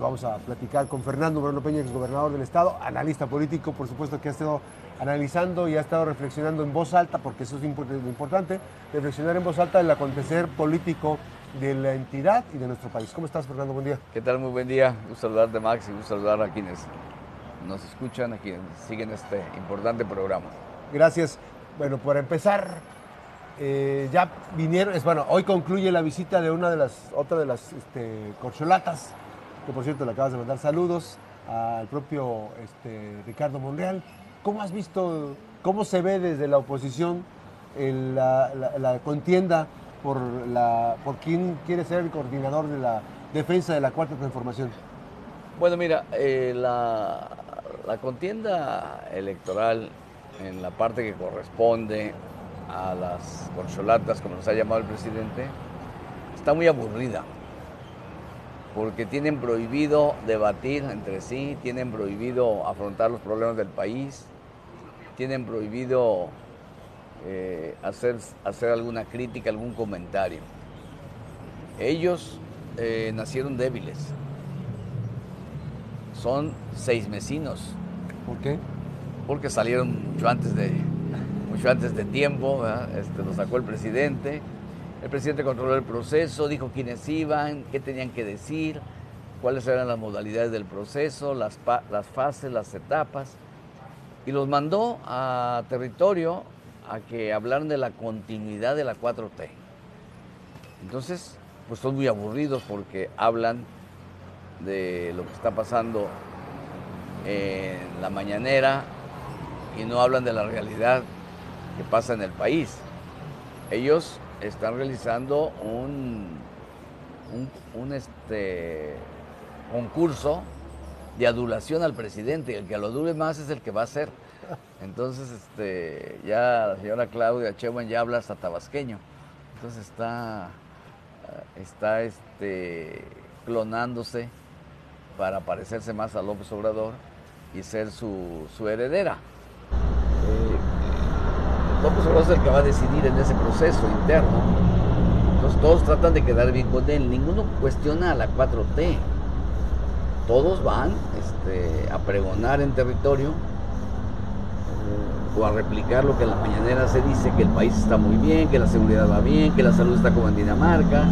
Vamos a platicar con Fernando Moreno Peña, ex gobernador del estado, analista político, por supuesto que ha estado analizando y ha estado reflexionando en voz alta, porque eso es importante, reflexionar en voz alta del acontecer político de la entidad y de nuestro país. ¿Cómo estás, Fernando? Buen día. ¿Qué tal? Muy buen día. Un saludar Max y un saludar a quienes nos escuchan, a quienes siguen este importante programa. Gracias. Bueno, para empezar, eh, ya vinieron, es bueno, hoy concluye la visita de una de las, otra de las este, corcholatas que por cierto le acabas de mandar saludos al propio este, Ricardo Monreal. ¿Cómo has visto, cómo se ve desde la oposición la, contienda por, la, quién quiere ser el coordinador de la defensa de la Cuarta Transformación? Bueno, mira, eh, la, la contienda electoral en la parte que corresponde a las corcholatas, como nos ha llamado el presidente, está muy aburrida porque tienen prohibido debatir entre sí, tienen prohibido afrontar los problemas del país, tienen prohibido eh, hacer, hacer alguna crítica, algún comentario. Ellos eh, nacieron débiles, son seis mesinos. ¿Por qué? Porque salieron mucho antes de, mucho antes de tiempo, este, lo sacó el presidente el presidente controló el proceso, dijo quiénes iban, qué tenían que decir, cuáles eran las modalidades del proceso, las, las fases, las etapas, y los mandó a territorio a que hablaran de la continuidad de la 4T. Entonces, pues son muy aburridos porque hablan de lo que está pasando en la mañanera y no hablan de la realidad que pasa en el país. Ellos están realizando un, un, este, concurso de adulación al presidente. El que lo adule más es el que va a ser. Entonces, este, ya la señora Claudia Chewan ya habla hasta tabasqueño. Entonces está, está este, clonándose para parecerse más a López Obrador y ser su, su heredera. López Obrador es el que va a decidir en ese proceso interno. Entonces todos tratan de quedar bien con él. Ninguno cuestiona a la 4T. Todos van este, a pregonar en territorio eh, o a replicar lo que en la mañanera se dice, que el país está muy bien, que la seguridad va bien, que la salud está como en Dinamarca,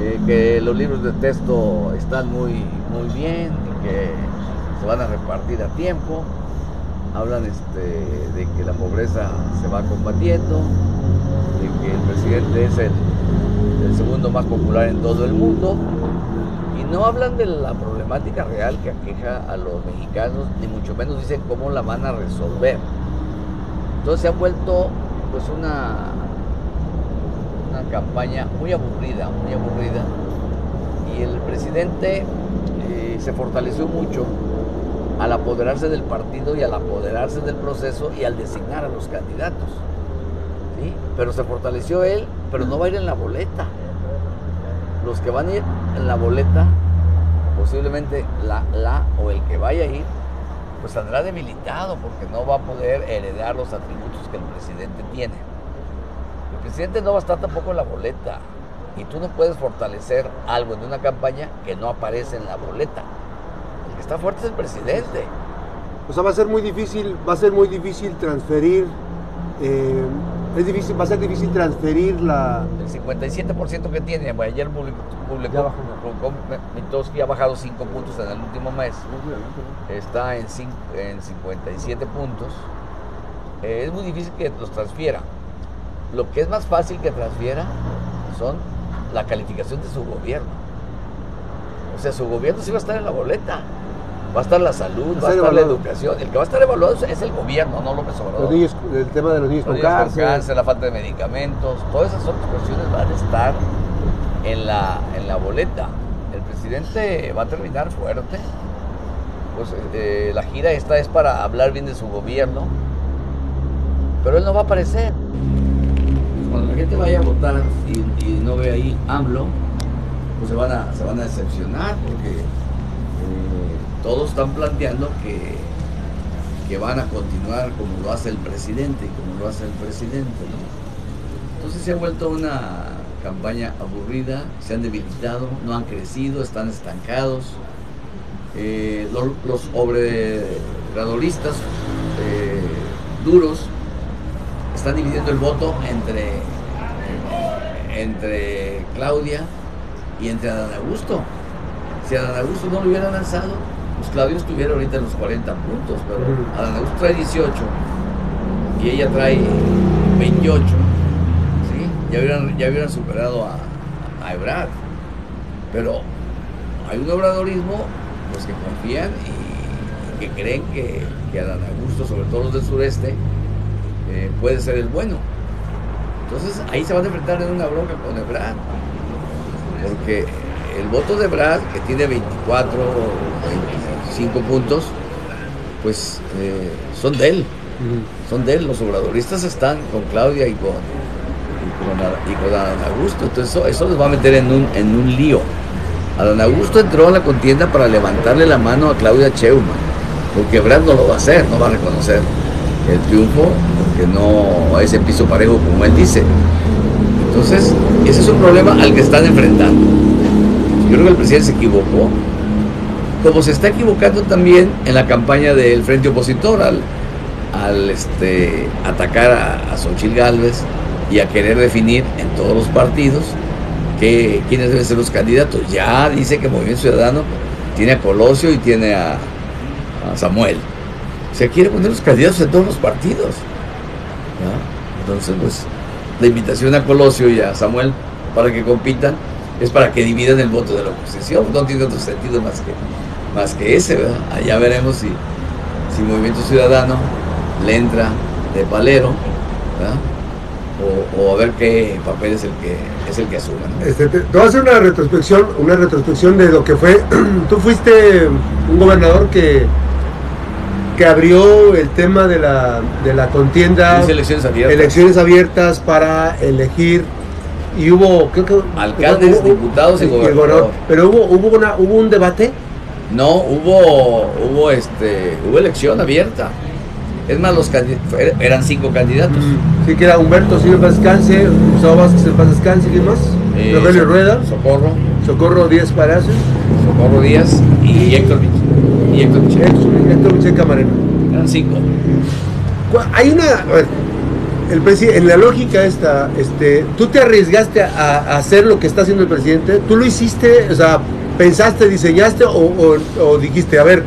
eh, que los libros de texto están muy, muy bien, que se van a repartir a tiempo hablan este, de que la pobreza se va combatiendo, de que el presidente es el, segundo más popular en todo el mundo, y no hablan de la problemática real que aqueja a los mexicanos, ni mucho menos dicen cómo la van a resolver. Entonces se ha vuelto pues una, una campaña muy aburrida, muy aburrida, y el presidente eh, se fortaleció mucho al apoderarse del partido y al apoderarse del proceso y al designar a los candidatos. ¿sí? Pero se fortaleció él, pero no va a ir en la boleta. Los que van a ir en la boleta, posiblemente la, la o el que vaya a ir, pues saldrá debilitado porque no va a poder heredar los atributos que el presidente tiene. El presidente no va a estar tampoco en la boleta y tú no puedes fortalecer algo en una campaña que no aparece en la boleta está fuerte es el presidente. O sea, va a ser muy difícil, va a ser muy difícil transferir, eh, es difícil, va a ser difícil transferir la... El 57% que tiene, ayer publicó, publicó, ha bajado 5 puntos en el último mes, está en, en 57 puntos, eh, es muy difícil que los transfiera. Lo que es más fácil que transfiera son la calificación de su gobierno. O sea, su gobierno sí va a estar en la boleta va a estar la salud, va a estar la educación. El que va a estar evaluado es el gobierno, no López Obrador. el tema de los niños, con, cáncer. la falta de medicamentos, todas esas otras cuestiones van a estar en la, en la boleta. El presidente va a terminar fuerte. Pues eh, la gira esta es para hablar bien de su gobierno, pero él no va a aparecer. Cuando la gente vaya a votar y, no ve ahí AMLO, pues se van a, se van a decepcionar porque todos están planteando que, que van a continuar como lo hace el presidente, como lo hace el presidente. Entonces se ha vuelto una campaña aburrida, se han debilitado, no han crecido, están estancados. eh, los, los eh, duros están dividiendo el voto entre, entre Claudia y entre Adán Augusto. Si Adán Augusto no lo hubiera lanzado, pues Claudio estuviera ahorita en los 40 puntos, pero Adán Augusto trae 18 y ella trae 28, ¿sí? ya, hubieran, ya hubieran superado a, a Ebrard. Pero hay un obradorismo pues, que confían y, que creen que, que Adán Augusto, sobre todo los del sureste, eh, puede ser el bueno. Entonces ahí se van a enfrentar en una bronca con Ebrard. Porque el voto de Brad, que tiene 24, 25, cinco puntos, pues eh, son de él. Son de él. Los obradoristas están con Claudia y con, con, y Adán Augusto. Entonces eso, eso, les va a meter en un, en un lío. Adán Augusto entró a la contienda para levantarle la mano a Claudia Cheumann, porque Brad no lo va a hacer, no va a reconocer el triunfo, porque no es el piso parejo como él dice. Entonces, ese es un problema al que están enfrentando. Yo creo que el presidente se equivocó como se está equivocando también en la campaña del frente opositor al, este, atacar a, a Xochitl Gálvez y a querer definir en todos los partidos que, quiénes deben ser los candidatos. Ya dice que Movimiento Ciudadano tiene a Colosio y tiene a, Samuel. Se quiere poner los candidatos en todos los partidos. Entonces, pues, la invitación a Colosio y a Samuel para que compitan es para que dividan el voto de la oposición. No tiene otro sentido más que, más que ese, ¿verdad? Allá veremos si, si Movimiento Ciudadano le entra de palero, ¿verdad? o, a ver qué papel es el que es el que asuman. Este, te, voy a hacer una retrospección, una retrospección de lo que fue. Tú fuiste un gobernador que que abrió el tema de la, de la contienda, elecciones abiertas. elecciones abiertas para elegir y hubo creo que alcaldes, diputados y, gobernador. Pero hubo hubo una hubo un debate. No, hubo hubo este hubo elección abierta. Es más, los eran cinco candidatos. Mm, sí, que era Humberto Silva Paz Descanse, Gustavo Vázquez Paz Descanse, ¿quién más? Eh, Rogelio Rueda. Socorro. Socorro Díaz Palacios. Socorro Díaz y Héctor Michel. Y Héctor Michel. Héctor, Michel Camarena. Eran cinco. Hay una... el en la lógica esta, este, tú te arriesgaste a, hacer lo que está haciendo el presidente, tú lo hiciste, o sea, pensaste, diseñaste o, o dijiste, a ver,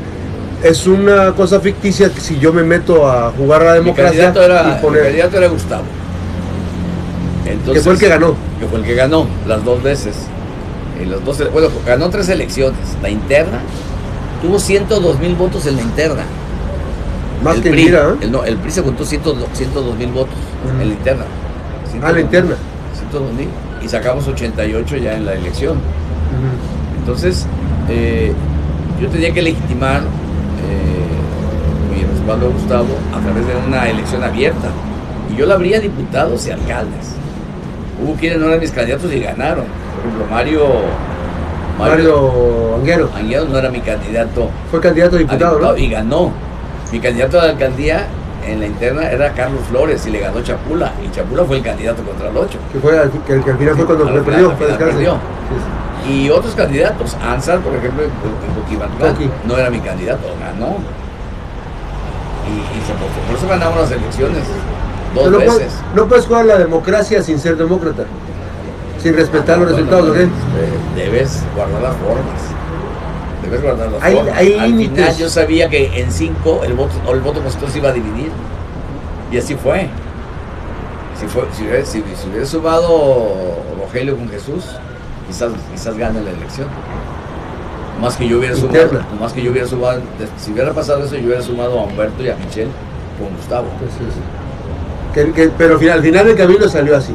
es una cosa ficticia que si yo me meto a jugar a la democracia. Mi candidato era, candidato era Gustavo. Entonces, que fue el que ganó. Que fue el que ganó las dos veces. En las dos, bueno, ganó tres elecciones. La interna tuvo 102 mil votos en la interna. Más el que PRI, ¿eh? el, no, el PRI se contó 102 mil votos en la interna. ah, la interna. 102 mil. Y sacamos 88 ya en la elección. Entonces, eh, yo tenía que legitimar respaldo Gustavo a través de una elección abierta. Y yo la habría diputados y alcaldes. Hubo quienes no eran mis candidatos y ganaron. Por ejemplo, Mario. Mario, Anguero. Anguero no era mi candidato. Fue candidato a diputado, Y ganó. Mi candidato a la alcaldía en la interna era Carlos Flores y le ganó Chapula. Y Chapula fue el candidato contra el 8. Que, fue, que, al final fue cuando le perdió. perdió. Y otros candidatos, Ansar, por ejemplo, en no era mi candidato, ganó y, por eso ganamos las elecciones dos no veces. No puedes jugar la democracia sin ser demócrata, sin respetar los resultados. Este, debes guardar las formas. Debes guardar las formas. Al final yo sabía que en cinco el voto, el voto opositor se iba a dividir. Y así fue. Si, fue, si, hubiera, si, hubiera sumado Rogelio con Jesús, quizás, quizás gane la elección. Más que yo hubiera sumado, más que yo hubiera sumado, si hubiera pasado eso, yo hubiera sumado a Humberto y a Michelle con Gustavo. Pues pero al final del camino salió así.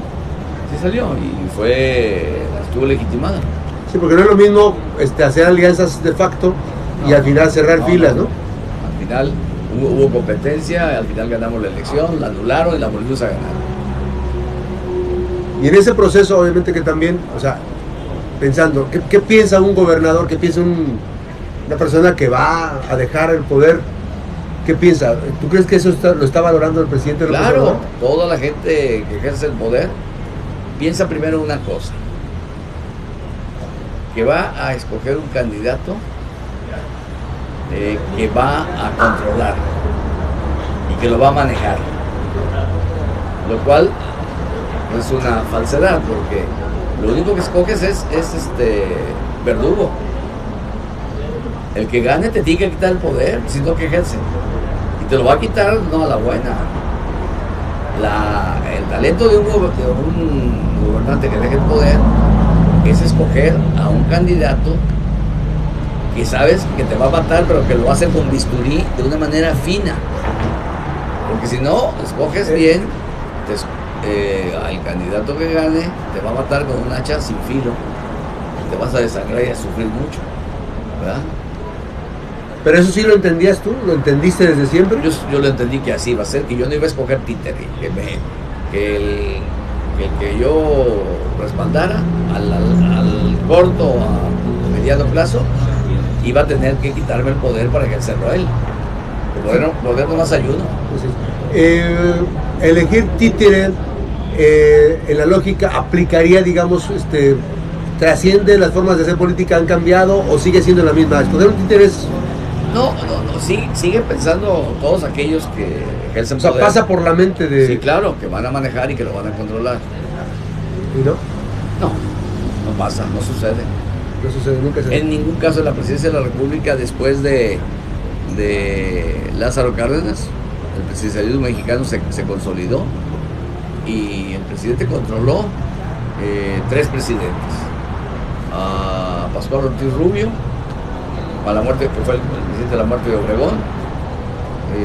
Sí salió y fue, estuvo legitimada. Sí, porque no es lo mismo este, hacer alianzas de facto y al final cerrar filas, ¿no? Al final hubo, competencia, al final ganamos la elección, la anularon y la volvimos a ganar. Y en ese proceso, obviamente que también, o sea, pensando, ¿qué, piensa un gobernador? ¿Qué piensa una persona que va a dejar el poder? ¿Qué piensa? ¿Tú crees que eso lo está valorando el presidente? Claro, toda la gente que ejerce el poder piensa primero una cosa, que va a escoger un candidato eh, que va a controlar y que lo va a manejar. Lo cual es una falsedad, porque lo único que escoges es, es este verdugo. El que gane te tiene que quitar el poder, si no que ejerce. Y te lo va a quitar no a la buena. el talento de un, de un gobernante que deje el poder es escoger a un candidato que sabes que te va a matar, pero que lo hace con bisturí de una manera fina. Porque si no, escoges bien, eh, al candidato que gane te va a matar con un hacha sin filo, te vas a desangrar y a sufrir mucho. ¿verdad? Pero eso sí lo entendías tú, lo entendiste desde siempre. Yo, yo lo entendí que así iba a ser, que yo no iba a escoger títere, que, que, el, que, yo respaldara al, al, corto o a mediano plazo iba a tener que quitarme el poder para ejercerlo a él. El poder, no más ayuda. Pues eh, elegir títere eh, en la lógica aplicaría, digamos, este, trasciende las formas de hacer política, han cambiado o sigue siendo la misma. Escoger un títere es... No, no, no, sí, sigue pensando todos aquellos que ejercen O sea, pasa por la mente de... Sí, claro, que van a manejar y que lo van a controlar. ¿Y no? No, no pasa, no sucede. No sucede, nunca se... En ningún caso la presidencia de la República después de, de Lázaro Cárdenas, el presidencialismo mexicano se, se consolidó y el presidente controló eh, tres presidentes. A Pascual Ortiz Rubio, a la muerte, que fue el, presidente de la muerte de Obregón,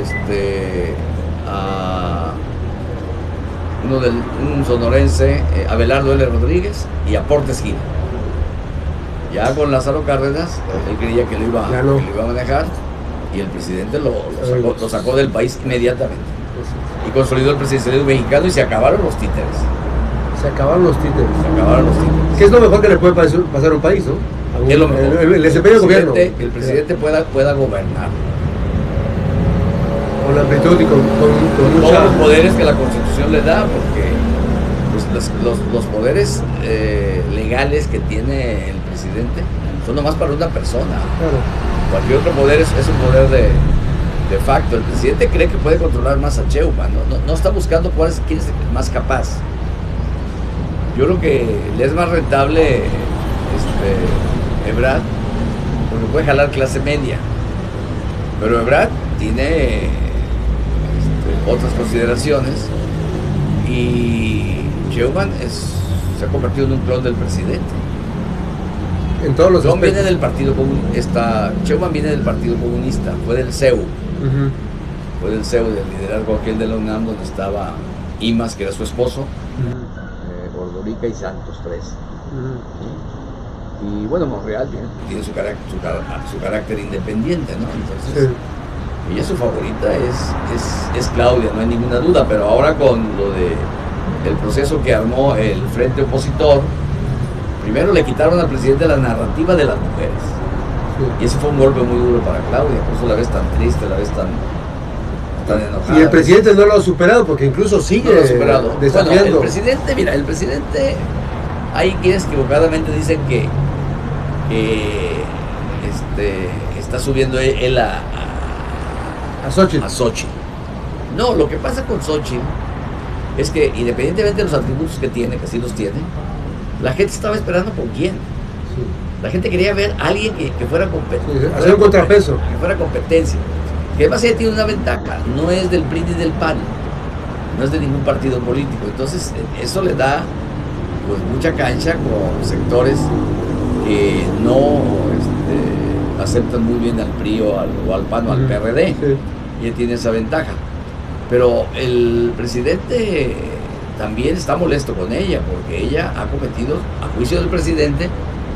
este, a uno del, un sonorense, eh, Abelardo L. Rodríguez, y a Portes Gil. Ya con Lázaro Cárdenas, él creía que lo iba, iba a manejar, y el presidente lo, lo sacó del país inmediatamente y consolidó el presidencialismo mexicano y se acabaron los títeres. Se acabaron los títeres. Se acabaron los títeres. ¿Qué es lo mejor que le puede pasar a un país, no? ¿Qué es lo mejor? El, desempeño del gobierno. Que el presidente pueda, pueda gobernar. Con la amplitud y con, con, Todos los poderes que la Constitución le da, porque pues, los, los, poderes eh, legales que tiene el presidente son nomás para una persona. Claro. Cualquier otro poder es, es un poder de, de facto. El presidente cree que puede controlar más a Cheuma, no, no, está buscando cuál quién es más capaz. Yo creo que le es más rentable este, Ebrard, porque puede jalar clase media. Pero Ebrard tiene este, otras consideraciones y Cheuman es, se ha convertido en un clon del presidente. En todos los viene del partido comunista, Cheuman viene del partido comunista, fue del CEU fue del CEO del liderazgo aquel de la UNAM donde estaba Imas, que era su esposo, uh Ordorica y Santos, tres. Y bueno, Monreal tiene su carácter, su, carácter independiente, ¿no? Entonces, ella su favorita es, es, Claudia, no hay ninguna duda, pero ahora con lo de el proceso que armó el frente opositor, primero le quitaron al presidente la narrativa de las mujeres y eso fue un golpe muy duro para Claudia, por eso la ves tan triste, la ves tan, tan enojada. Y el presidente no lo ha superado porque incluso sigue no superado. el presidente, mira, el presidente, hay quienes equivocadamente dicen que, este, está subiendo él a, a, a Xochitl. A Xochitl. No, lo que pasa con Xochitl es que independientemente de los atributos que tiene, que sí los tiene, la gente estaba esperando con quién. La gente quería ver a alguien que, fuera competencia. hacer un contrapeso. Que fuera competencia. Que además ella tiene una ventaja, no es del PRI ni del PAN, no es de ningún partido político. Entonces, eso le da pues mucha cancha con sectores que no este, aceptan muy bien al PRI o al, PAN o al PRD. Y él tiene esa ventaja. Pero el presidente también está molesto con ella, porque ella ha cometido, a juicio del presidente,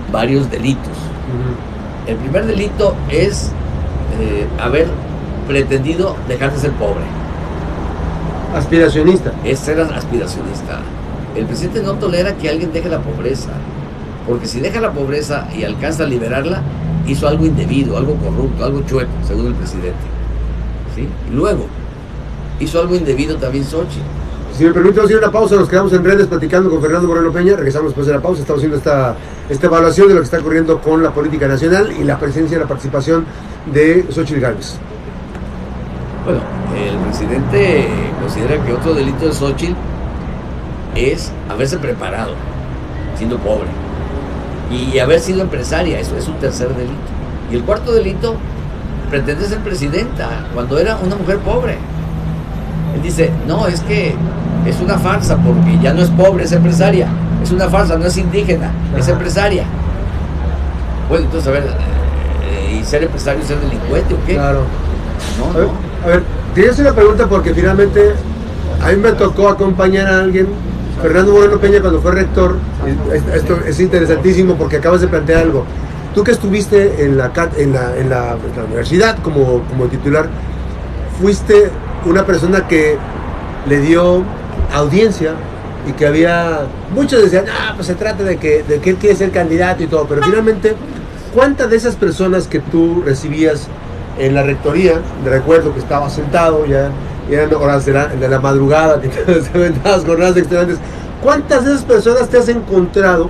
varios delitos. El primer delito es eh, haber pretendido dejar de ser pobre. Aspiracionista. Es ser aspiracionista. El presidente no tolera que alguien deje la pobreza, porque si deja la pobreza y alcanza a liberarla, hizo algo indebido, algo corrupto, algo chueco, según el presidente. ¿Sí? luego, hizo algo indebido también Sochi. Si me permite, vamos una pausa, nos quedamos en redes platicando con Fernando Moreno Peña, regresamos después de la pausa, estamos haciendo esta, esta evaluación de lo que está ocurriendo con la política nacional y la presencia y la participación de Xochitl Gálvez. Bueno, el presidente considera que otro delito de Xochitl es haberse preparado, siendo pobre, y haber sido empresaria, eso es un tercer delito. Y el cuarto delito, pretende ser presidenta cuando era una mujer pobre. Él dice, no, es que es una farsa porque ya no es pobre, es empresaria. Es una farsa, no es indígena, es empresaria. Bueno, entonces, a ver, eh, ¿y ser empresario y ser delincuente o qué? Claro. No, A ver, no. a ver, una pregunta porque finalmente a mí me tocó acompañar a alguien, Fernando Moreno Peña, cuando fue rector. es- Esto es interesantísimo porque acabas de plantear algo. Tú que estuviste en la, en la, en la- en la universidad como, como titular, fuiste una persona que le dio audiencia y que había muchos decían ah pues se trata de que de que él quiere ser candidato y todo pero finalmente cuántas de esas personas que tú recibías en la rectoría de recuerdo que estaba sentado ya eran horas de la, de la madrugada que te aventabas jornadas de estudiantes cuántas de esas personas te has encontrado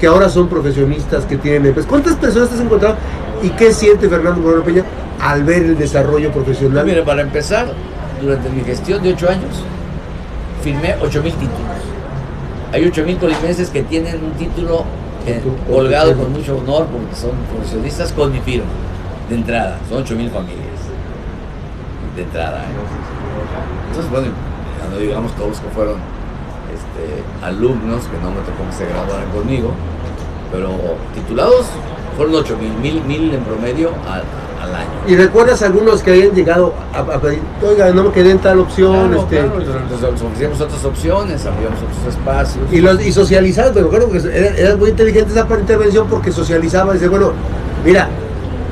que ahora son profesionistas que tienen empresas cuántas personas te has encontrado y qué siente Fernando Moreno Peña al ver el desarrollo profesional Mira, para empezar, durante mi gestión de ocho años, firmé 8 mil títulos. Hay 8 mil colimenses que tienen un título eh, colgado con mucho honor porque son profesionistas con mi firma, de entrada. Son 8 mil familias, de entrada. ¿eh? Entonces, bueno, ya no digamos todos que fueron este, alumnos, que no me tocó que se graduaran conmigo, pero titulados fueron 8 mil, mil, mil en promedio al, al año. ¿Y recuerdas algunos que hayan llegado a, a pedir, oiga, no me quedé en tal opción? Claro, este, claro, les ofrecíamos otras opciones, abríamos otros espacios. Y, los, y socializabas, me acuerdo que era, era muy inteligente esa intervención porque socializaba dice, bueno, mira,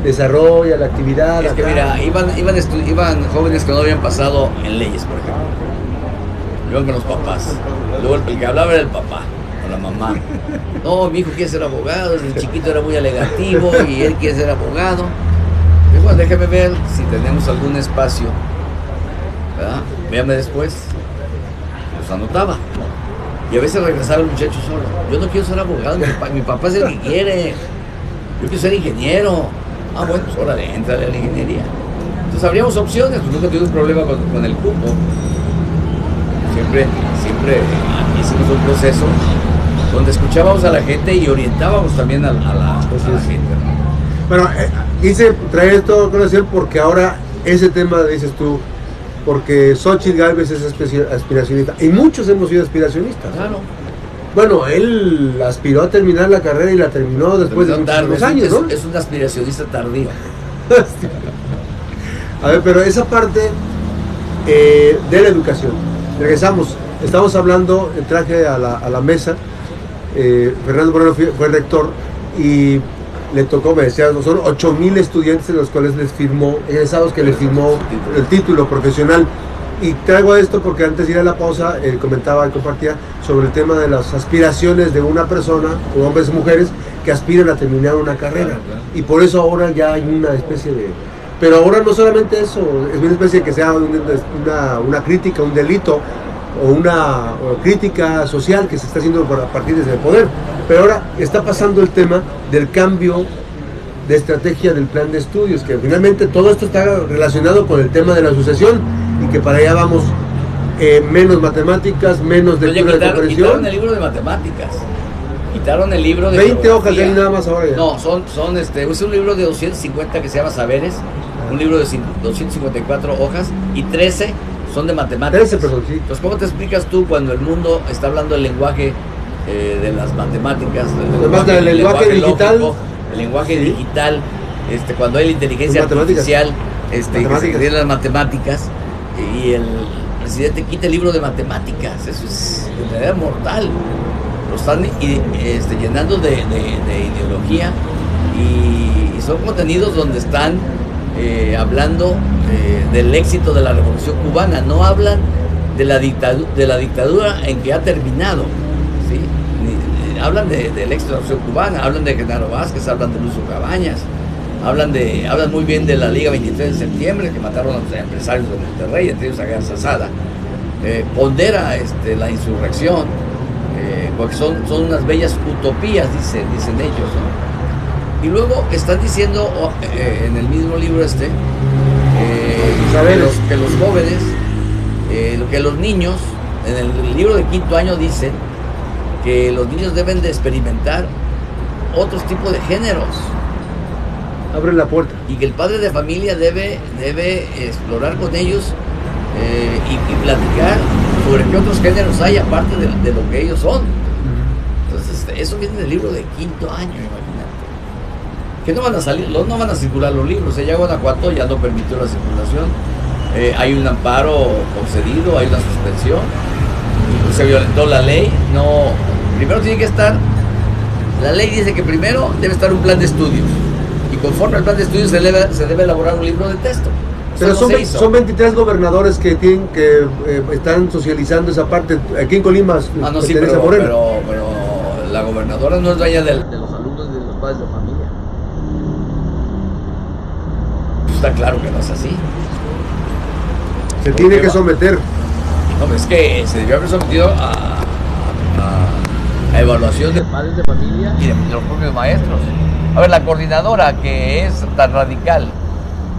desarrolla la actividad. es que acá. mira, iban, iban, iban jóvenes que no habían pasado en leyes, por ejemplo. Iban con los papás. Luego el, el que hablaba era el papá, o la mamá. No, mi hijo quiere ser abogado, desde chiquito era muy alegativo y él quiere ser abogado. Y bueno, déjeme ver si tenemos algún espacio. ¿verdad? Véame después. Los anotaba. Y a veces regresaba el muchacho solo. Yo no quiero ser abogado, mi papá, mi papá es el que quiere. Yo quiero ser ingeniero. Ah, bueno, pues órale, entrale a la ingeniería. Entonces habríamos opciones, pues nunca tuve un problema con, con el cupo. Siempre, siempre hicimos un proceso donde escuchábamos a la gente y orientábamos también a, a la, a la es. gente. eh, quise traer esto a conocer porque ahora ese tema, dices tú, porque Xochitl Galvez es aspiracionista y muchos hemos sido aspiracionistas. Claro. Bueno, él aspiró a terminar la carrera y la terminó después de tarde, muchísimos es, años, es, un aspiracionista tardío. A ver, pero esa parte eh, de la educación. Regresamos. Estamos hablando, traje a la, a la mesa, eh, Fernando Moreno fue, fue rector y le tocó, me decía, son 8 mil estudiantes en los cuales les firmó, egresados que les firmó el título profesional. Y traigo esto porque antes de ir a la pausa eh, comentaba compartía sobre el tema de las aspiraciones de una persona, o hombres y mujeres, que aspiran a terminar una carrera. Y por eso ahora ya hay una especie de... Pero ahora no solamente eso, es una especie de que sea un- una, una crítica, un delito o una o crítica social que se está haciendo a partir desde el poder. Pero ahora está pasando el tema del cambio de estrategia del plan de estudios, que finalmente todo esto está relacionado con el tema de la sucesión y que para allá vamos eh, menos matemáticas, menos Pero ya lectura de quitaron, quitaron el libro de matemáticas. Quitaron el libro de 20 hojas geografía. hay nada más ahora ya. No, son, son este, es un libro de 250 que se llama Saberes, un libro de cin- 254 hojas y 13 son de matemáticas. 13, perdón, sí. Entonces, ¿cómo te explicas tú cuando el mundo está hablando del lenguaje eh, de las matemáticas? del Además del lenguaje digital. lógico, el lenguaje Sí. digital, este, cuando hay la inteligencia Las artificial, este, que se las matemáticas, y el presidente quita el libro de matemáticas, eso es de manera mortal. Lo están este, llenando de, de- de ideología y, y son contenidos donde están eh, hablando eh, del éxito de la revolución cubana, no hablan de la, dictadu- de la dictadura en que ha terminado. Ni- hablan de- de la revolución cubana, hablan de Genaro Vázquez, hablan de Lucio Cabañas, hablan, de, hablan muy bien de la Liga 23 de septiembre, que mataron a los empresarios de Monterrey, entre ellos a Garza Sada. eh, pondera este, la insurrección, eh, porque son, son unas bellas utopías, dicen, dicen ellos. Y luego están diciendo en el mismo libro este que los, que, los, jóvenes, que los niños, en el libro de quinto año dicen que los niños deben de experimentar otros tipos de géneros. Abre la puerta. Y que el padre de familia debe, debe explorar con ellos eh, y, platicar sobre qué otros géneros hay aparte de, lo que ellos son. Entonces, eso viene del libro de quinto año, imagínate. Que no van a salir, no van a circular los libros. Ya Guanajuato ya no permitió la circulación. Eh, hay un amparo concedido, hay una suspensión. Se violentó la ley. No, primero tiene que estar, la ley dice que primero debe estar un plan de estudios y conforme al plan de estudios se debe, se debe elaborar un libro de texto. Pero son, son 23 gobernadores que tienen que eh, están socializando esa parte. Aquí en Colima. Ah, no, sí, pero, pero, pero, la gobernadora no es dueña de, de los alumnos de los padres de familia. Está claro que no es así. Se tiene que someter. No, es que se debió haber sometido a evaluación de padres de familia y de, los propios maestros. A ver, la coordinadora que es tan radical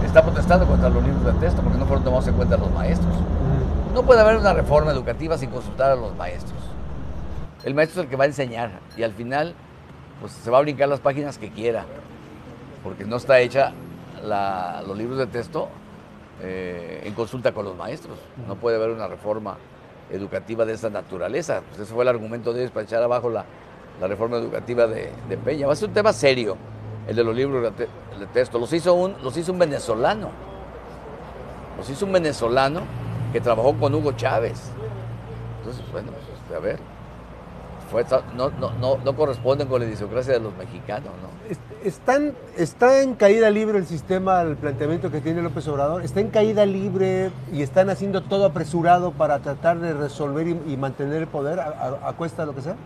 está protestando contra los libros de texto porque no fueron tomados en cuenta los maestros. No puede haber una reforma educativa sin consultar a los maestros. El maestro es el que va a enseñar y al final pues, se va a brincar las páginas que quiera porque no está hecha los libros de texto eh, en consulta con los maestros. No puede haber una reforma educativa de esa naturaleza. Pues ese fue el argumento de echar abajo la, reforma educativa de, Peña. Va a ser un tema serio, el de los libros de, texto. Los hizo, un, los hizo un venezolano. Los hizo un venezolano que trabajó con Hugo Chávez. Entonces, bueno, pues, a ver no, no, no, corresponden con la idiosincrasia de los mexicanos. ¿no? Están, ¿Está en caída libre el sistema, el planteamiento que tiene López Obrador? ¿Está en caída libre y están haciendo todo apresurado para tratar de resolver y, mantener el poder a, cuesta de lo que sea?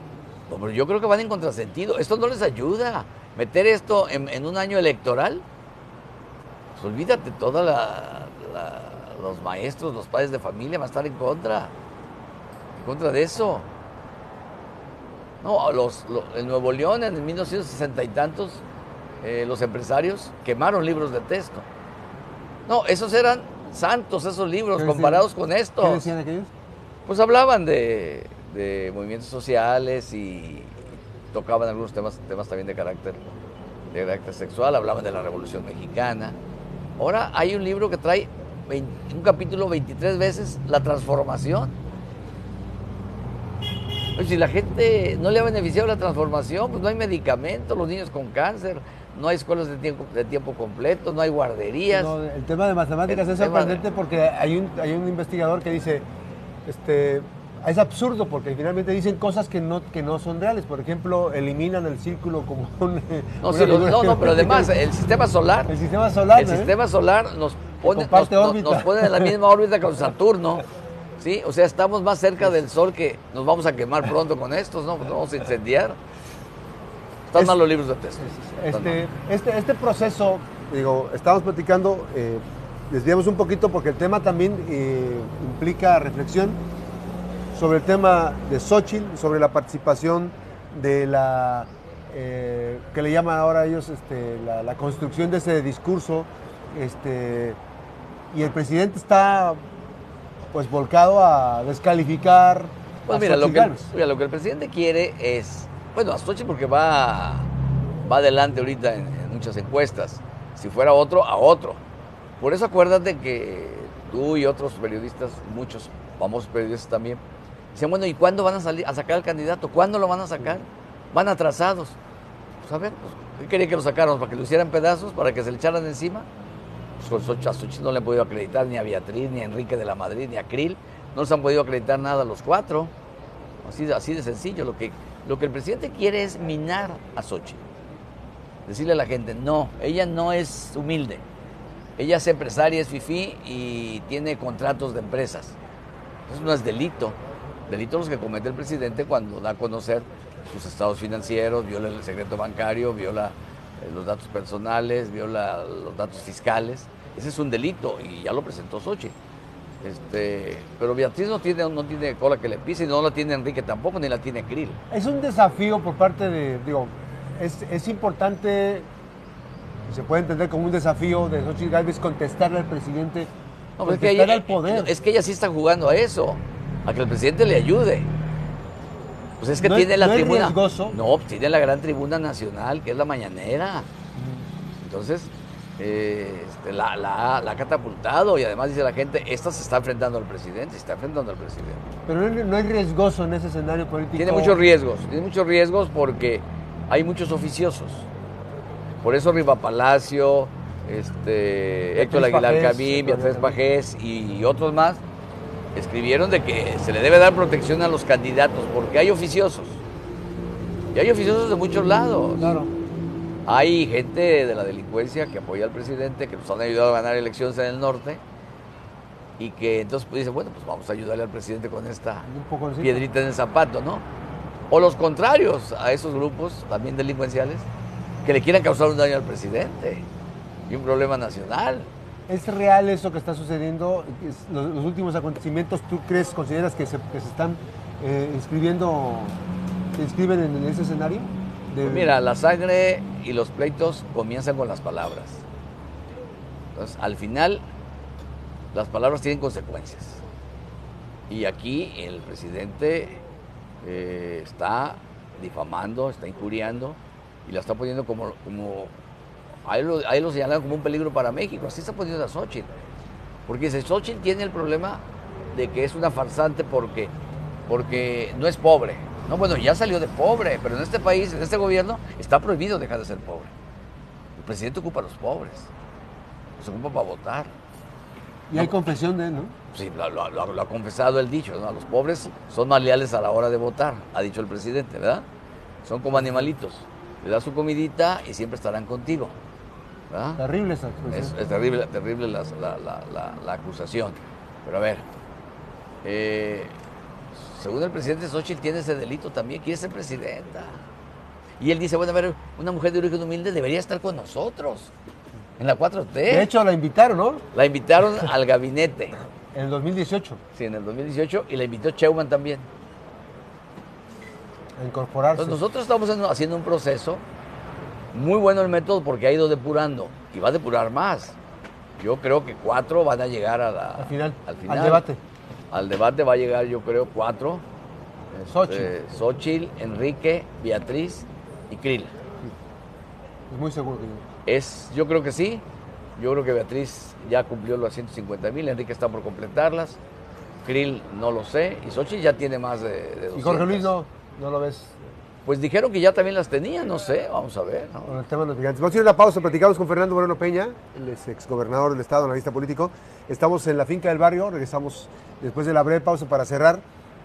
yo creo que van en contrasentido. Esto no les ayuda. Meter esto en, un año electoral, pues olvídate, todos los maestros, los padres de familia van a estar en contra. En contra de eso. No, los, en Nuevo León, en 1960 y tantos, eh, los empresarios quemaron libros de texto. No, esos eran santos, esos libros, comparados con estos. ¿Qué decían aquellos? Pues hablaban de, movimientos sociales y tocaban algunos temas, temas también de carácter, de carácter sexual, hablaban de la Revolución Mexicana. Ahora hay un libro que trae un capítulo 23 veces la transformación si la gente no le ha beneficiado la transformación, pues no hay medicamentos, los niños con cáncer, no hay escuelas de tiempo, de tiempo completo, no hay guarderías. el tema de matemáticas es sorprendente porque hay un, hay un investigador que dice, este, es absurdo porque finalmente dicen cosas que no, que no son reales. Por ejemplo, eliminan el círculo como un... No, no, pero además el sistema solar... El sistema solar, El sistema solar nos pone, nos pone en la misma órbita con Saturno. Sí, o sea, estamos más cerca del sol que nos vamos a quemar pronto con estos, ¿no? Nos vamos a incendiar. Están mal los libros de texto. Este, este, este, proceso, digo, estamos platicando, eh, desviamos un poquito porque el tema también eh, implica reflexión sobre el tema de Xochitl, sobre la participación de la, eh, que le llaman ahora ellos este, la, la, construcción de ese discurso, este, y el presidente está pues volcado a descalificar. Pues mira, lo que, lo que el presidente quiere es, bueno, a porque va, va adelante ahorita en, muchas encuestas. Si fuera otro, a otro. Por eso acuérdate que tú y otros periodistas, muchos famosos periodistas también, dicen, bueno, ¿y cuándo van a salir a sacar al candidato? ¿Cuándo lo van a sacar? Van atrasados. Pues a ver, pues, quería que lo sacáramos? ¿Para que lo hicieran pedazos? ¿Para que se le echaran encima? A Xochitl no le han podido acreditar ni a Beatriz, ni a Enrique de la Madrid, ni a Krill. No les han podido acreditar nada a los cuatro. Así, de sencillo. Lo que, lo que el presidente quiere es minar a Xochitl. Decirle a la gente, no, ella no es humilde. Ella es empresaria, es FIFI y tiene contratos de empresas. Eso no es delito. Delito los que comete el presidente cuando da a conocer sus estados financieros, viola el secreto bancario, viola los datos personales, viola los datos fiscales. Ese es un delito y ya lo presentó Sochi. Este, pero Beatriz no tiene, no tiene cola que le pise, y no la tiene Enrique tampoco, ni la tiene Krill. Es un desafío por parte de, digo, es, es importante, se puede entender como un desafío de Xochitl Gálvez contestarle al presidente, No, pero es, que ella, al poder. es que ella sí está jugando a eso, a que el presidente le ayude. Pues es que ¿No es- tiene la no tribuna. riesgoso? No, pues tiene la gran tribuna nacional, que es la mañanera. Entonces, eh, este, la, la- la ha catapultado y además dice la gente, esta se está enfrentando al presidente, se está enfrentando al presidente. Pero no, no es riesgoso en ese escenario político. Tiene muchos riesgos, tiene muchos riesgos porque hay muchos oficiosos. Por eso Riva Palacio, este, Héctor Aguilar Camín, Beatriz Pajés y otros más escribieron de que se le debe dar protección a los candidatos porque hay oficiosos. Y hay oficiosos de muchos lados. Claro. Hay gente de la delincuencia que apoya al presidente, que nos han ayudado a ganar elecciones en el norte y que entonces pues, dicen, bueno, pues vamos a ayudarle al presidente con esta piedrita en el zapato, ¿no? O los contrarios a esos grupos, también delincuenciales, que le quieran causar un daño al presidente y un problema nacional. ¿Es real eso que está sucediendo? Los, últimos acontecimientos, ¿tú crees, consideras que se, están eh, inscribiendo, se inscriben en, ese escenario? Pues mira, la sangre y los pleitos comienzan con las palabras. Entonces, al final, las palabras tienen consecuencias. Y aquí el presidente eh, está difamando, está injuriando y la está poniendo como, como ahí lo, ahí lo señalan como un peligro para México. Así está poniendo a Xochitl. Porque dice, Xochitl tiene el problema de que es una farsante porque, porque no es pobre. No, bueno, ya salió de pobre, pero en este país, en este gobierno, está prohibido dejar de ser pobre. El presidente ocupa a los pobres. Los ocupa para votar. Y hay confesión de él, ¿no? Sí, lo, lo- lo- lo ha confesado el dicho, ¿no? Los pobres son más leales a la hora de votar, ha dicho el presidente, ¿verdad? Son como animalitos. Le das su comidita y siempre estarán contigo. ¿Verdad? Terrible esa expresión. Es, es terrible, terrible la, la- la- la acusación. Pero a ver, eh, según el presidente Xochitl tiene ese delito también, quiere ser presidenta. Y él dice, bueno, a ver, una mujer de origen humilde debería estar con nosotros en la 4T. De hecho, la invitaron, ¿no? la invitaron al gabinete, En el 2018, sí, en el 2018, y la invitó Cheuman también. a incorporarse. Entonces nosotros estamos haciendo un proceso muy bueno el método porque ha ido depurando y va a depurar más. Yo creo que cuatro van a llegar a la- Al final, al al final. debate. Al debate va a llegar yo creo cuatro. Xochitl. Este, Xochitl, Enrique, Beatriz y Krill. Es muy seguro que yo. Es, yo creo que sí. Yo creo que Beatriz ya cumplió los 150 mil, Enrique está por completarlas. Krill no lo sé. Y Xochitl ya tiene más de, de 200. Y Jorge Luis no, no lo ves Pues dijeron que ya también las tenía, no sé, vamos a ver. ¿no? el tema de los gigantes. Vamos a ir a una pausa, platicamos con Fernando Moreno Peña, es exgobernador del estado, analista político. Estamos en la finca del barrio, regresamos después de la breve pausa para cerrar.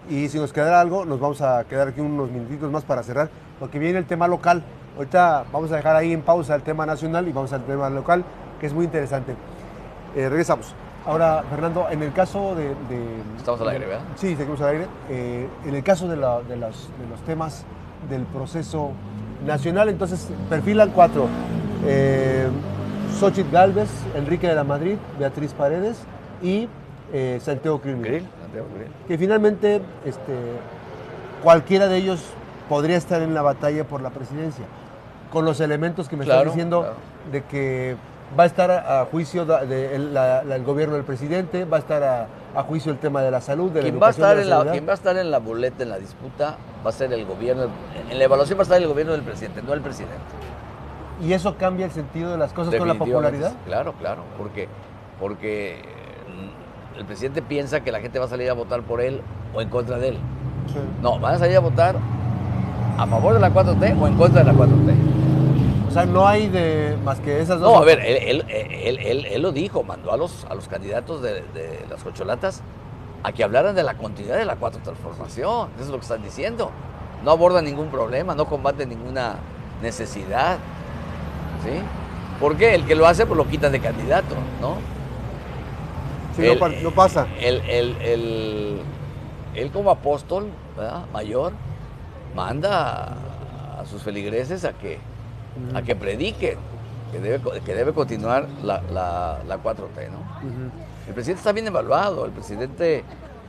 Y si nos quedará algo, nos vamos a quedar aquí unos minutitos más para cerrar, porque viene el tema local. Ahorita vamos a dejar ahí en pausa el tema nacional y vamos al tema local, que es muy interesante. Eh, regresamos. Ahora, Fernando, en el caso de... de- Estamos al aire, ¿verdad? Sí, seguimos al aire. Eh, en el caso de, la- de los, de los temas del proceso nacional, entonces perfilan cuatro. Eh, Xochitl Galvez, Enrique de la Madrid, Beatriz Paredes y eh, Santiago Krill. Santiago. Que finalmente este, cualquiera de ellos podría estar en la batalla por la presidencia. Con los elementos que me Claro, estás diciendo claro. de que va a estar a, a juicio de el, la- la- el gobierno del presidente, va a estar a, a juicio el tema de la salud, de la Quien va, a educación, estar de en la quien va a estar en la boleta, en la disputa, va a ser el gobierno. En la evaluación va a estar el gobierno del presidente, no el presidente. ¿Y eso cambia el sentido de las cosas con la popularidad? Claro, claro, porque, porque mm, el presidente piensa que la gente va a salir a votar por él o en contra de él. Sí. No, van a salir a votar a favor de la 4T o en contra de la 4T. O sea, no hay de más que esas dos. No, a ver, él, él, él, él- él lo dijo, mandó a los, a los candidatos de, de las cocholatas a que hablaran de la continuidad de la cuarta transformación. Eso es lo que están diciendo. No abordan ningún problema, no combaten ninguna necesidad. ¿Sí? ¿Por qué? El que lo hace, pues lo quitan de candidato, ¿no? Sí, no Él- no pasa. Él, él- él- él como apóstol ¿verdad? mayor manda a sus feligreses a que, a que prediquen. que debe, que debe continuar la, la, 4T, ¿no? El presidente está bien evaluado, el presidente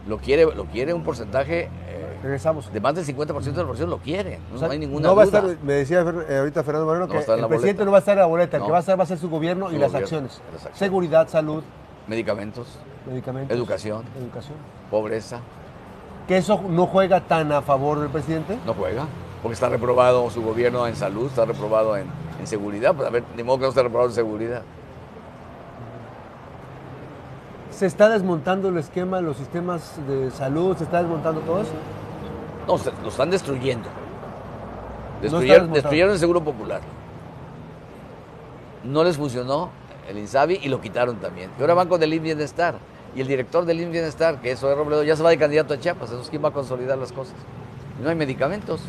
lo quiere, lo quiere un porcentaje eh, Regresamos. de más del 50% de la población lo quiere, no, hay ninguna no va A estar, me decía eh, ahorita Fernando Moreno que el presidente no va a estar en la boleta, el que va a estar va a ser su gobierno y las acciones. Seguridad, salud. Medicamentos. Medicamentos. Educación. Educación. Pobreza. ¿Que eso no juega tan a favor del presidente? No juega, porque está reprobado su gobierno en salud, está reprobado en, en seguridad. Pues a ver, ni modo que no esté reprobado en seguridad. ¿Se está desmontando el esquema, los sistemas de salud? ¿Se está desmontando todo eso? No, lo están destruyendo. Destruyeron, destruyeron el Seguro Popular. No les funcionó el INSABI y lo quitaron también. Y ahora van con el IN Bienestar. Y el director del IN Bienestar, que es Robledo, ya se va de candidato a Chiapas. Entonces, ¿quién va a consolidar las cosas? No hay medicamentos.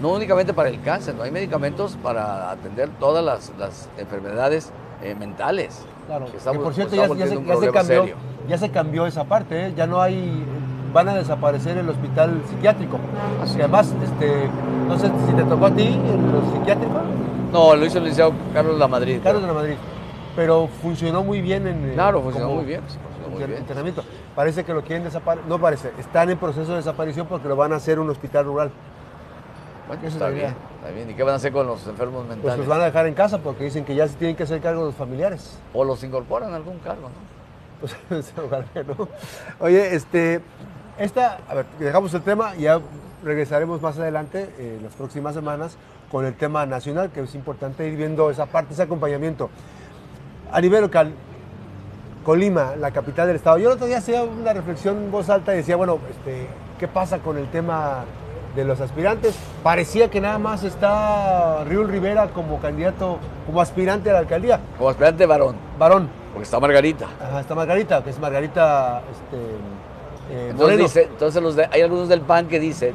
No únicamente para el cáncer, no hay medicamentos para atender todas las, enfermedades eh, mentales. Claro, por cierto ya, se, cambió, ya se cambió esa parte, ¿eh? ya no hay, van a desaparecer el hospital psiquiátrico. Así. además, este, no sé si te tocó a ti el psiquiátrico. No, lo hizo el licenciado Carlos de la Madrid. Carlos de la Madrid. Pero funcionó muy bien en Claro, funcionó muy bien. Funcionó muy entrenamiento. Parece que lo quieren desaparecer. No parece, están en proceso de desaparición porque lo van a hacer un hospital rural. Bueno, está bien, está bien. ¿Y qué van a hacer con los enfermos mentales? Pues los van a dejar en casa porque dicen que ya se tienen que hacer cargo de los familiares. O los incorporan a algún cargo, ¿no? Pues ¿no? Oye, este, esta, a ver, dejamos el tema y ya regresaremos más adelante, en eh, las próximas semanas, con el tema nacional, que es importante ir viendo esa parte, ese acompañamiento. A nivel local, Colima, la capital del estado. Yo el otro día hacía una reflexión en voz alta y decía, bueno, este, ¿qué pasa con el tema de los aspirantes. Parecía que nada más está Riul Rivera como candidato, como aspirante a la alcaldía. Como aspirante varón. Varón. Porque está Margarita. Ajá, está Margarita, que es Margarita este, eh, entonces, entonces los hay algunos del PAN que dicen,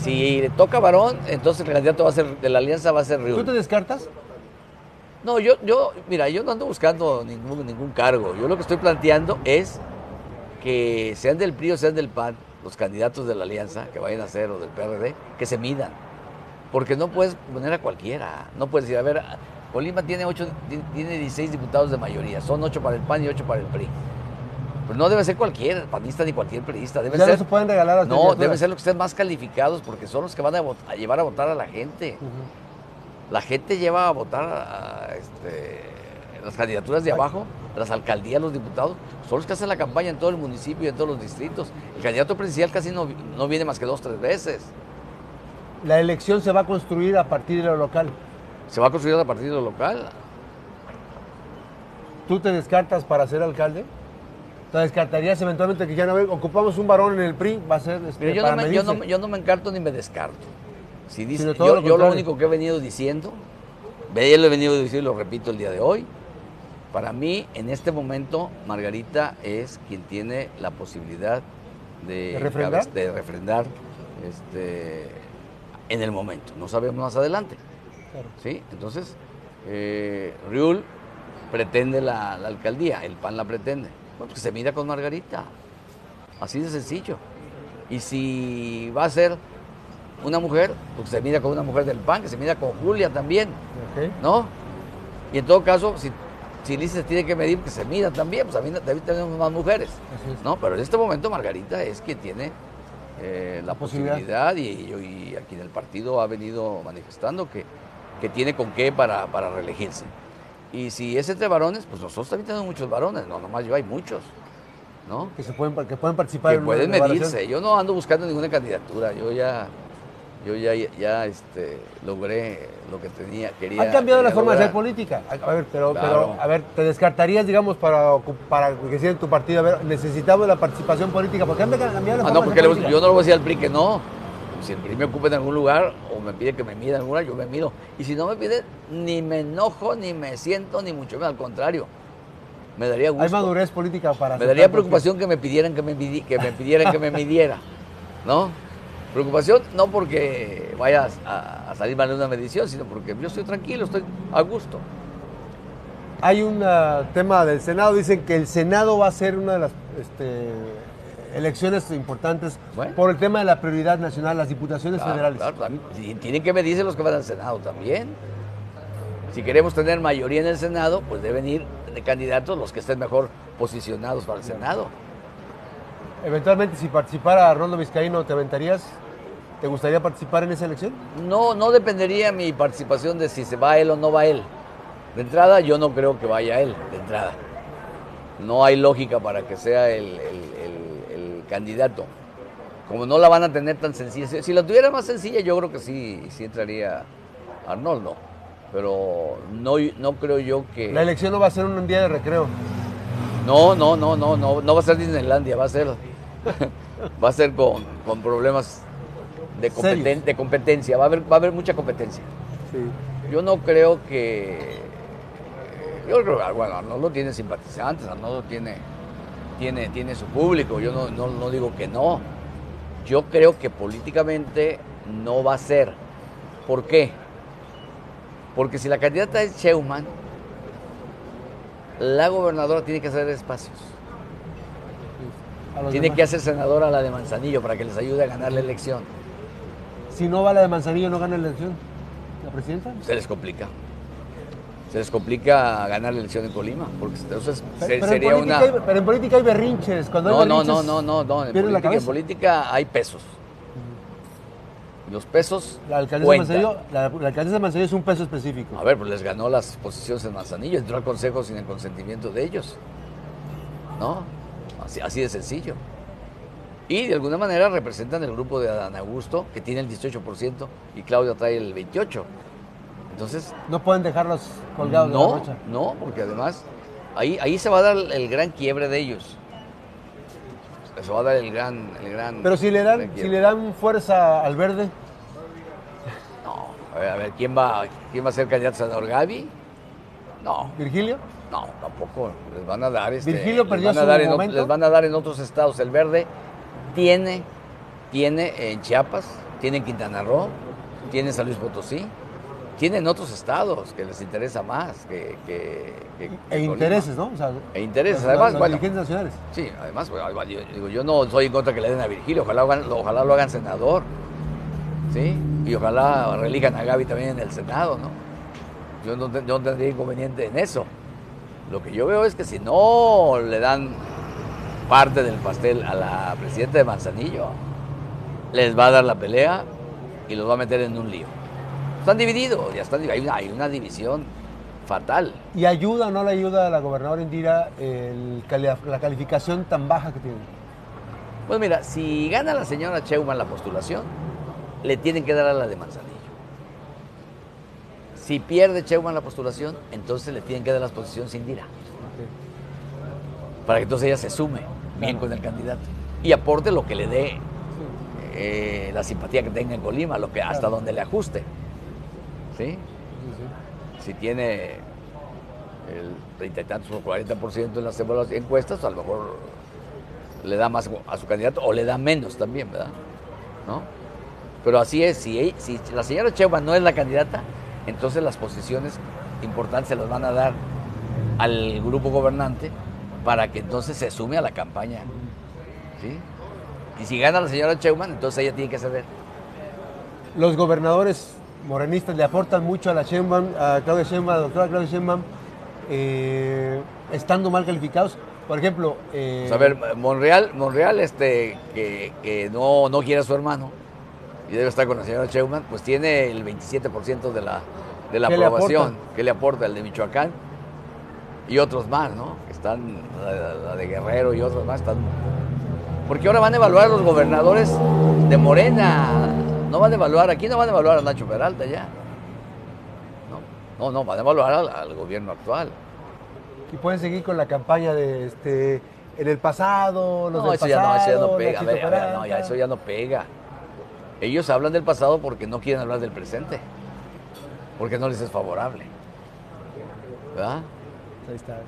si le toca varón, entonces el candidato va a ser, de la alianza va a ser Riul. ¿Tú te descartas? No, yo, yo, mira, yo no ando buscando ningún, ningún cargo. Yo lo que estoy planteando es que sean del PRI o sean del PAN, los candidatos de la alianza que vayan a ser o del PRD, que se midan. Porque no puedes poner a cualquiera. No puedes decir, a ver, Colima tiene, ocho, tiene 16 diputados de mayoría, son 8 para el PAN y 8 para el PRI. Pues no debe ser cualquier panista ni cualquier periodista. Debe ya ser, no se pueden regalar las No, deben ser los que estén más calificados porque son los que van a, llevar a votar a la gente. La gente lleva a votar a, este, las candidaturas de abajo, las alcaldías, los diputados, son los que hacen la campaña en todo el municipio y en todos los distritos. El candidato presidencial casi no, no viene más que dos, tres veces. La elección se va a construir a partir de lo local. Se va a construir a partir de lo local. ¿Tú te descartas para ser alcalde? ¿Te descartarías eventualmente que ya no ocupamos un varón en el PRI? Va a ser este, yo, no me, yo, no, yo, no me, encarto ni me descarto. Si dice, yo, lo, yo lo único que he venido diciendo, lo he venido diciendo y lo repito el día de hoy, para mí, en este momento, Margarita es quien tiene la posibilidad de, refrendar, este, en el momento. No sabemos más adelante. ¿sí? Entonces, eh, Riul pretende la, alcaldía, el PAN la pretende. Bueno, que se mida con Margarita. Así de sencillo. Y si va a ser una mujer, pues se mida con una mujer del PAN, que se mida con Julia también. ¿No? Y en todo caso, si si se tiene que medir, que se mida también, pues también, tenemos más mujeres. ¿no? Pero en este momento Margarita es quien tiene eh, la posibilidad, y, aquí en el partido ha venido manifestando que, que tiene con qué para, para reelegirse. Y si es entre varones, pues nosotros también tenemos muchos varones, no nomás yo, hay muchos. ¿no? Que, se pueden, que pueden participar. Que pueden medirse. Yo no ando buscando ninguna candidatura, yo ya yo ya, ya este, logré lo que tenía, quería. ¿Ha cambiado la forma de hacer política? A ver, pero, pero, a ver, ¿te descartarías, digamos, para, para que sea en tu partido? A ver, necesitamos la participación política. ¿Por qué han cambiado la ah, forma no, porque yo no le voy a decir al PRI que no. Si el PRI me ocupa en algún lugar o me pide que me mida en alguna, yo me mido. Y si no me pide, ni me enojo, ni me siento, ni mucho menos, al contrario. Me daría gusto. ¿Hay madurez política para Me daría preocupación que me pidieran que me, que me pidieran que me midiera, ¿no? Preocupación no porque vayas a, salir mal de una medición, sino porque yo estoy tranquilo, estoy a gusto. Hay un ah, tema del Senado, dicen que el Senado va a ser una de las este, elecciones importantes por el tema de la prioridad nacional, las diputaciones federales. tienen que medirse los que van al Senado también. Si queremos tener mayoría en el Senado, pues deben ir de candidatos los que estén mejor posicionados para el Senado. Eventualmente, si participara Arnoldo Vizcaíno, ¿te aventarías? ¿Te gustaría participar en esa elección? No, no dependería mi participación de si se va él o no va él. De entrada, yo no creo que vaya él, de entrada. No hay lógica para que sea el, el- el- el candidato. Como no la van a tener tan sencilla. Si, si la tuviera más sencilla, yo creo que sí, sí entraría Arnoldo. Pero no, no creo yo que... La elección no va a ser un día de recreo. No, no, no, no, no, no va a ser Disneylandia, va a ser, va a ser con, con problemas de, competen- Serios. de competencia, va a, haber, va a haber mucha competencia. Yo no creo que, yo creo que, bueno, Arnoldo tiene simpatizantes, Arnoldo tiene, tiene, tiene su público, yo no, no, no digo que no. Yo creo que políticamente no va a ser. ¿Por qué? Porque si la candidata es Sheuman, la gobernadora tiene que hacer espacios. Tiene demás. que hacer senadora la de Manzanillo para que les ayude a ganar la elección. Si no va la de Manzanillo, no gana la elección. ¿La presidenta? Se les complica. Se les complica ganar la elección en Colima, porque entonces se- Pero, en sería política una... hay, pero en política hay berrinches. Cuando No, no, berrinches, no, no, no, no. En la política, en política hay pesos. Los pesos La alcaldesa, de. Manzanillo, la, la alcaldesa de Manzanillo es un peso específico. A ver, pues les ganó las posiciones en Manzanillo, entró al consejo sin el consentimiento de ellos. ¿No? Así, así de sencillo. Y de alguna manera representan el grupo de Adán Augusto, que tiene el 18%, y Claudia trae el 28%. Entonces, No pueden dejarlos colgados de la no, brocha. no, porque además ahí, ahí se va a dar el gran quiebre de ellos. Se va a dar el gran, el gran. Pero si le dan, si le dan fuerza al verde, No, a ver, a ver, ¿quién va, quién va a ser candidato a senador? ¿Gaby? No, Virgilio, no, tampoco. Les van a dar. Este, Virgilio les perdió van a dar en, les van a dar en otros estados. El verde tiene, tiene en Chiapas, tiene en Quintana Roo, tiene en San Luis Potosí, tiene en otros estados que les interesa más que. que- que- que e Colima. intereses, ¿no? O sea, E intereses, además, los bueno. dirigentes nacionales. Sí, además, bueno, yo, digo, yo no soy en contra que le den a Virgilio, ojalá, ojalá lo hagan senador, ¿sí? Y ojalá relijan a Gaby también en el Senado, ¿no? Yo no, yo no tendría inconveniente en eso. Lo que yo veo es que si no le dan parte del pastel a la presidenta de Manzanillo, les va a dar la pelea y los va a meter en un lío. Están divididos, ya están, hay una, hay una división fatal. ¿Y ayuda o no le ayuda a la gobernadora Indira el la calificación tan baja que tiene? Pues mira, si gana la señora Cheuman la postulación, le tienen que dar a la de Manzanillo. Si pierde Cheuman la postulación, entonces le tienen que dar la posición sin Indira. Para que entonces ella se sume bien Claro. con el candidato. Y aporte lo que le dé eh, la simpatía que tenga en Colima, lo que, hasta Claro. donde le ajuste. ¿Sí? Si tiene el treinta y tantos o 40% en las encuestas, a lo mejor le da más a su candidato o le da menos también, ¿verdad? ¿No? Pero así es, si la señora Cheva no es la candidata, entonces las posiciones importantes se las van a dar al grupo gobernante para que entonces se sume a la campaña. ¿Sí? Y si gana la señora Cheuman, entonces ella tiene que ceder. Los gobernadores morenistas le aportan mucho a la Sheinbaum, a Claudia Sheinbaum, a la doctora Claudia Sheinbaum, eh, estando mal calificados. Por ejemplo, eh, Pues, a ver, Monreal, Monreal este, que, que no, no quiere a su hermano y debe estar con la señora Cheuman, pues tiene el 27% de la, de la ¿Qué le aprobación. que le aporta? El de Michoacán y otros más, ¿no? Están, la, la de Guerrero y otros más están... Porque ahora van a evaluar a los gobernadores de Morena. No van a evaluar, aquí no van a evaluar a Nacho Peralta ya. No, no, no van a evaluar al, al gobierno actual. y pueden seguir con la campaña de este en el pasado, los No, del eso ya no, eso ya no pega. A ver, a ver, no, ya, eso ya no pega. Ellos hablan del pasado porque no quieren hablar del presente. Porque no les es favorable. ¿Verdad? Ahí está.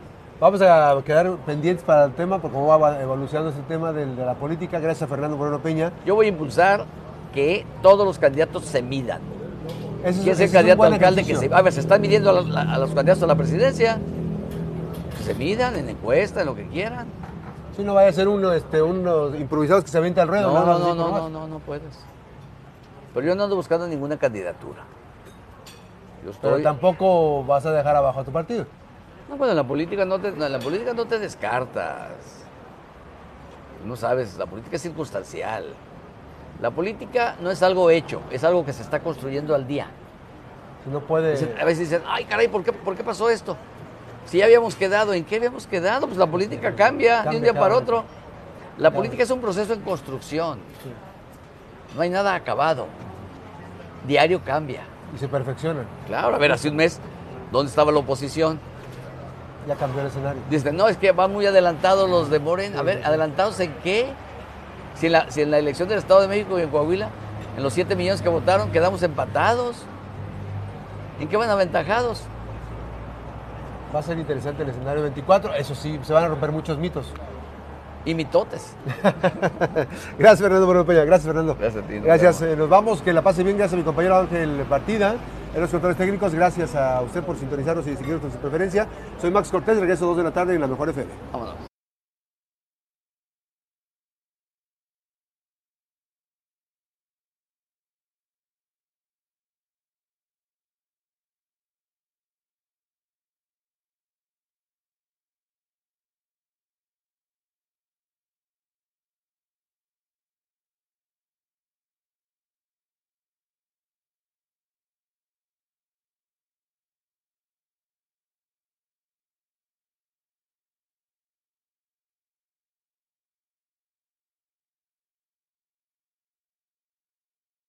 Vamos a quedar pendientes para el tema, porque cómo va evolucionando este tema de la política. Gracias a Fernando Moreno Peña. Yo voy a impulsar que todos los candidatos se midan. ¿Quién es el candidato alcalde que se... A ver, se están midiendo a, la- a los candidatos a la presidencia. Que se midan en encuesta, en lo que quieran. Si no vaya a ser uno, este, unos improvisados que se avienta al ruedo. No, no, no, no, no, no, no puedes. Pero yo no ando buscando ninguna candidatura. Yo Pero estoy... tampoco vas a dejar abajo a tu partido. No, bueno, en la política no te, en la política no te descartas. No sabes, la política es circunstancial. La política no es algo hecho, es algo que se está construyendo al día. No puede. Dicen- A veces dicen, ay caray, ¿por qué, ¿por qué pasó esto? Si ya habíamos quedado, ¿en qué habíamos quedado? Pues la política cambia, de un día para otro. La política es un proceso en construcción. No hay nada acabado. Diario cambia. Y se perfeccionan. Claro, a ver, hace un mes, ¿dónde estaba la oposición? Ya cambió el escenario. Dicen, no, es que van muy adelantados los de Morena. A ver, ¿adelantados en qué? Si en, la, si en la elección del Estado de México y en Coahuila, en los 7 millones que votaron, quedamos empatados. ¿En qué van aventajados? Va a ser interesante el escenario 24. Eso sí, se van a romper muchos mitos. Y mitotes. Gracias, Fernando Moreno Peña. Gracias, Fernando. Gracias a ti, nos Gracias. eh, nos vamos. Que la pase bien. Gracias a mi compañero Ángel Partida. En los controles técnicos. Gracias a usted por sintonizarnos y seguirnos con su preferencia. Soy Max Cortés. Regreso a 2 de la tarde en la Mejor FM. Vámonos.